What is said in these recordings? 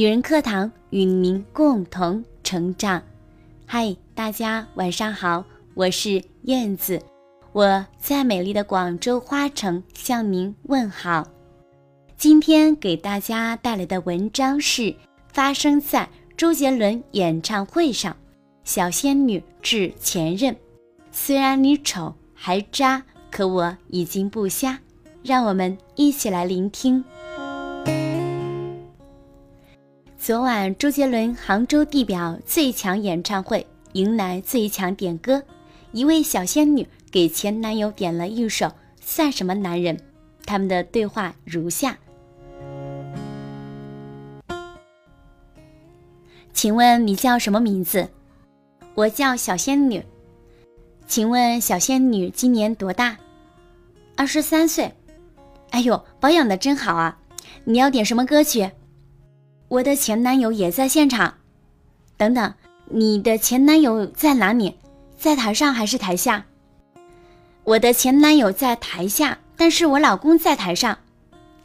女人课堂与您共同成长。嗨，大家晚上好，我是燕子，我在美丽的广州花城向您问好。今天给大家带来的文章是发生在周杰伦演唱会上，小仙女致前任：虽然你丑还渣，可我已经不瞎。让我们一起来聆听。昨晚，周杰伦杭州地表最强演唱会迎来最强点歌，一位小仙女给前男友点了一首《算什么男人》，他们的对话如下：请问你叫什么名字？我叫小仙女。请问小仙女今年多大？二十三岁。哎呦，保养的真好啊！你要点什么歌曲？我的前男友也在现场。等等，你的前男友在哪里？在台上还是台下？我的前男友在台下，但是我老公在台上。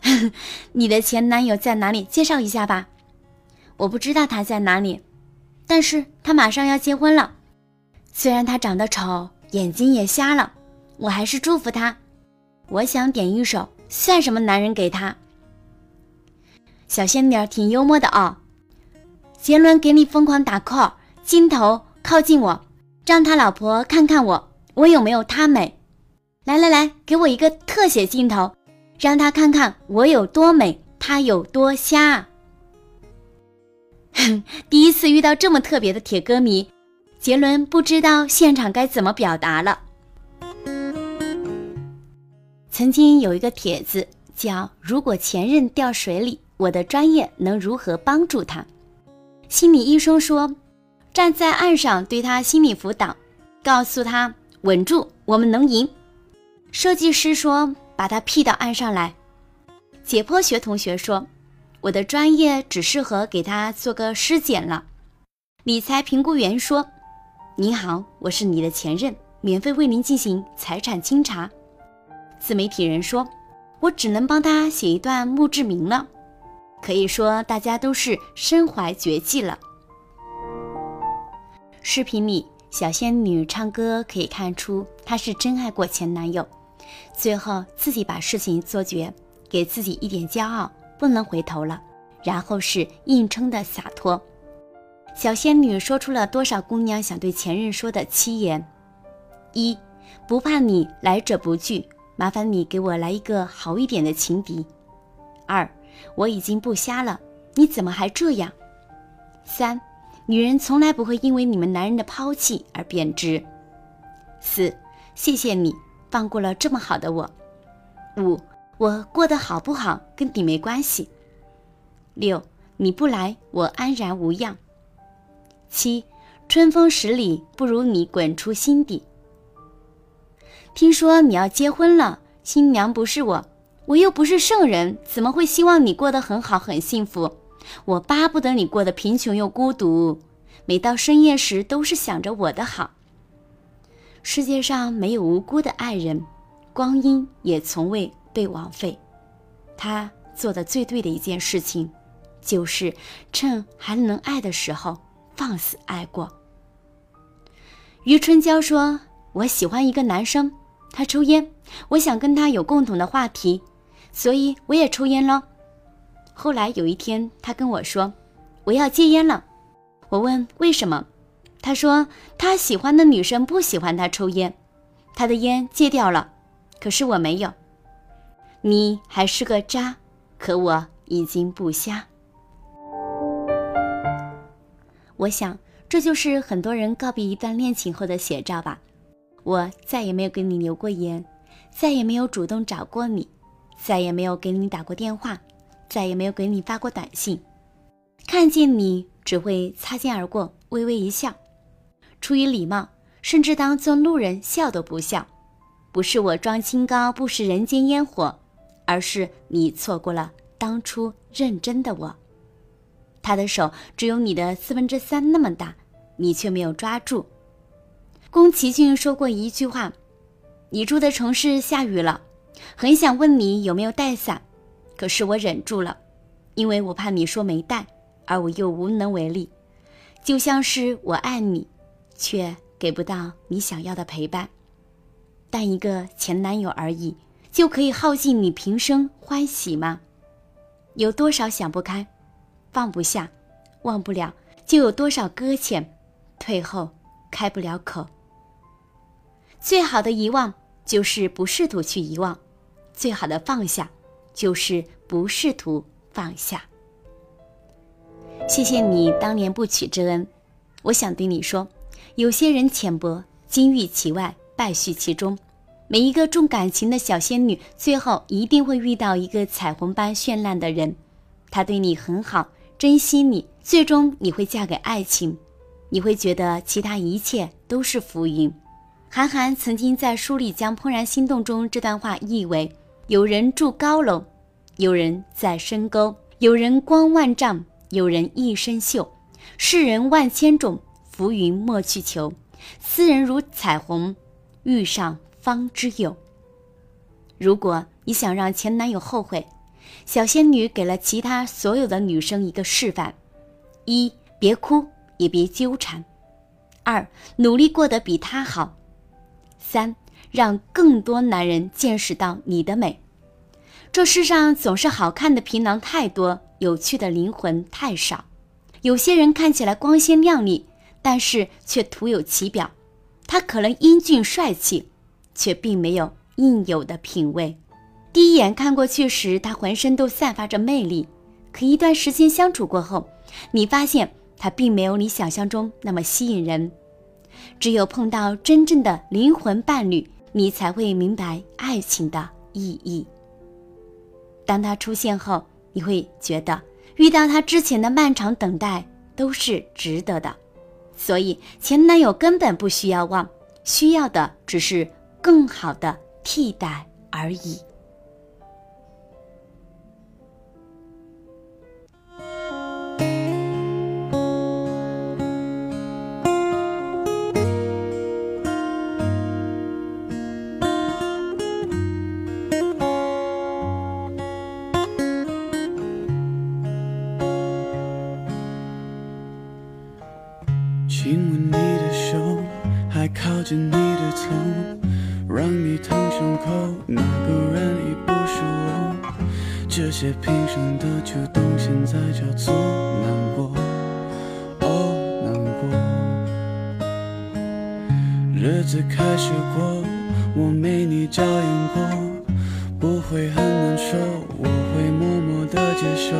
你的前男友在哪里？介绍一下吧。我不知道他在哪里，但是他马上要结婚了。虽然他长得丑，眼睛也瞎了，我还是祝福他。我想点一首《算什么男人》给他。小仙女挺幽默的哦。杰伦给你疯狂打 call，镜头靠近我，让他老婆看看我，我有没有他美？来来来，给我一个特写镜头，让他看看我有多美，他有多瞎。第一次遇到这么特别的铁歌迷，杰伦不知道现场该怎么表达了。曾经有一个帖子叫“如果前任掉水里”。我的专业能如何帮助他？心理医生说，站在岸上对他心理辅导，告诉他稳住，我们能赢。设计师说，把他 P 到岸上来。解剖学同学说，我的专业只适合给他做个尸检了。理财评估员说，您好，我是你的前任，免费为您进行财产清查。自媒体人说，我只能帮他写一段墓志铭了。可以说，大家都是身怀绝技了。视频里，小仙女唱歌可以看出她是真爱过前男友，最后自己把事情做绝，给自己一点骄傲，不能回头了。然后是硬撑的洒脱。小仙女说出了多少姑娘想对前任说的七言：一，不怕你来者不拒，麻烦你给我来一个好一点的情敌。二。我已经不瞎了，你怎么还这样？三，女人从来不会因为你们男人的抛弃而贬值。四，谢谢你放过了这么好的我。五，我过得好不好跟你没关系。六，你不来我安然无恙。七，春风十里不如你滚出心底。听说你要结婚了，新娘不是我。我又不是圣人，怎么会希望你过得很好、很幸福？我巴不得你过得贫穷又孤独，每到深夜时都是想着我的好。世界上没有无辜的爱人，光阴也从未被枉费。他做的最对的一件事情，就是趁还能爱的时候放肆爱过。余春娇说：“我喜欢一个男生，他抽烟，我想跟他有共同的话题。”所以我也抽烟了。后来有一天，他跟我说：“我要戒烟了。”我问为什么，他说他喜欢的女生不喜欢他抽烟，他的烟戒掉了，可是我没有。你还是个渣，可我已经不瞎。我想这就是很多人告别一段恋情后的写照吧。我再也没有给你留过言，再也没有主动找过你。再也没有给你打过电话，再也没有给你发过短信，看见你只会擦肩而过，微微一笑，出于礼貌，甚至当做路人笑都不笑。不是我装清高，不食人间烟火，而是你错过了当初认真的我。他的手只有你的四分之三那么大，你却没有抓住。宫崎骏说过一句话：“你住的城市下雨了。”很想问你有没有带伞，可是我忍住了，因为我怕你说没带，而我又无能为力，就像是我爱你，却给不到你想要的陪伴。但一个前男友而已，就可以耗尽你平生欢喜吗？有多少想不开，放不下，忘不了，就有多少搁浅，退后开不了口。最好的遗忘，就是不试图去遗忘；最好的放下，就是不试图放下。谢谢你当年不娶之恩，我想对你说，有些人浅薄，金玉其外，败絮其中。每一个重感情的小仙女，最后一定会遇到一个彩虹般绚烂的人，他对你很好，珍惜你，最终你会嫁给爱情，你会觉得其他一切都是浮云。韩寒曾经在书里将《怦然心动》中这段话译为：有人住高楼，有人在深沟，有人光万丈。有人一身锈，世人万千种，浮云莫去求。斯人如彩虹，遇上方知有。如果你想让前男友后悔，小仙女给了其他所有的女生一个示范：一，别哭，也别纠缠；二，努力过得比他好；三，让更多男人见识到你的美。这世上总是好看的皮囊太多。有趣的灵魂太少，有些人看起来光鲜亮丽，但是却徒有其表。他可能英俊帅气，却并没有应有的品味。第一眼看过去时，他浑身都散发着魅力，可一段时间相处过后，你发现他并没有你想象中那么吸引人。只有碰到真正的灵魂伴侣，你才会明白爱情的意义。当他出现后。你会觉得遇到他之前的漫长等待都是值得的，所以前男友根本不需要忘，需要的只是更好的替代而已。亲吻你的手，还靠着你的头，让你躺胸口。那个人已不是我，这些平生的举动，现在叫做难过。哦，难过。日子开始过，我没你照应过，不会很难受，我会默默的接受。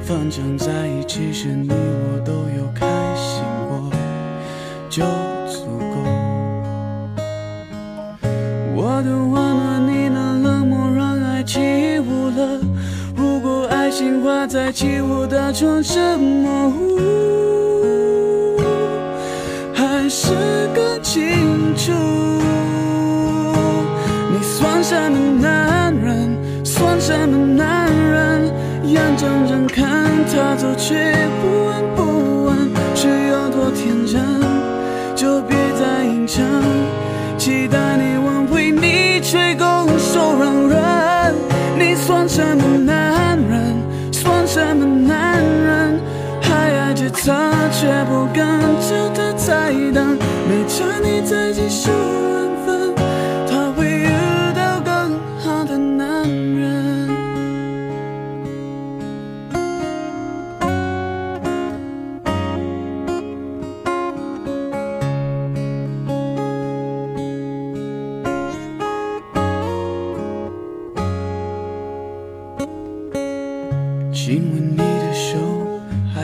反正在一起时，你我都有。就足够。我的温暖，你的冷漠，让爱起雾了。心画在起雾的窗，什么还是更清楚。你算什么男人？算什么男人？眼睁睁看他走，却不闻不问，就别再隐藏，期待你挽回，你却拱手让人。你算什么男人？算什么男人还爱着她，却不敢叫她再等？没差你再继续。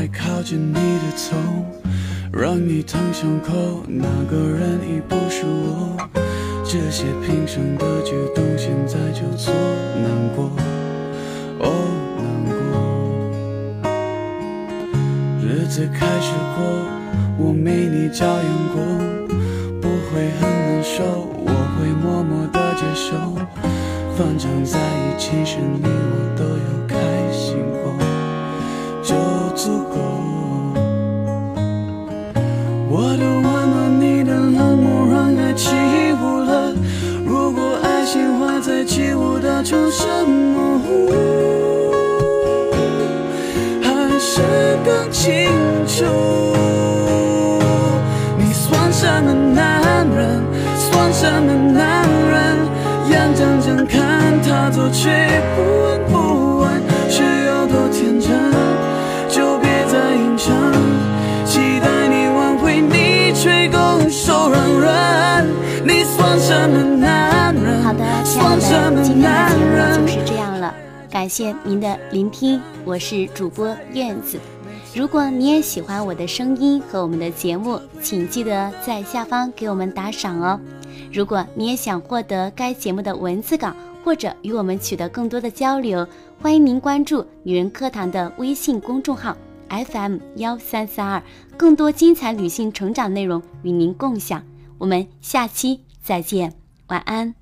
还靠近你的头，让你疼胸口。那个人已不是我，这些平生的举动，现在就做难过，哦，难过。日子开始过，我没你娇艳过，不会很难受，我会默默的接受。反正在一起时，你却不闻不问，是有多天真？就别再期待你挽回，你却拱手让人。你算什么男人？好的，亲爱的，今天的节目就是这样了，感谢您的聆听，我是主播燕子。如果你也喜欢我的声音和我们的节目，请记得在下方给我们打赏哦。如果你也想获得该节目的文字稿，或者与我们取得更多的交流，欢迎您关注“女人课堂”的微信公众号 FM 幺三三二，更多精彩女性成长内容与您共享。我们下期再见，晚安。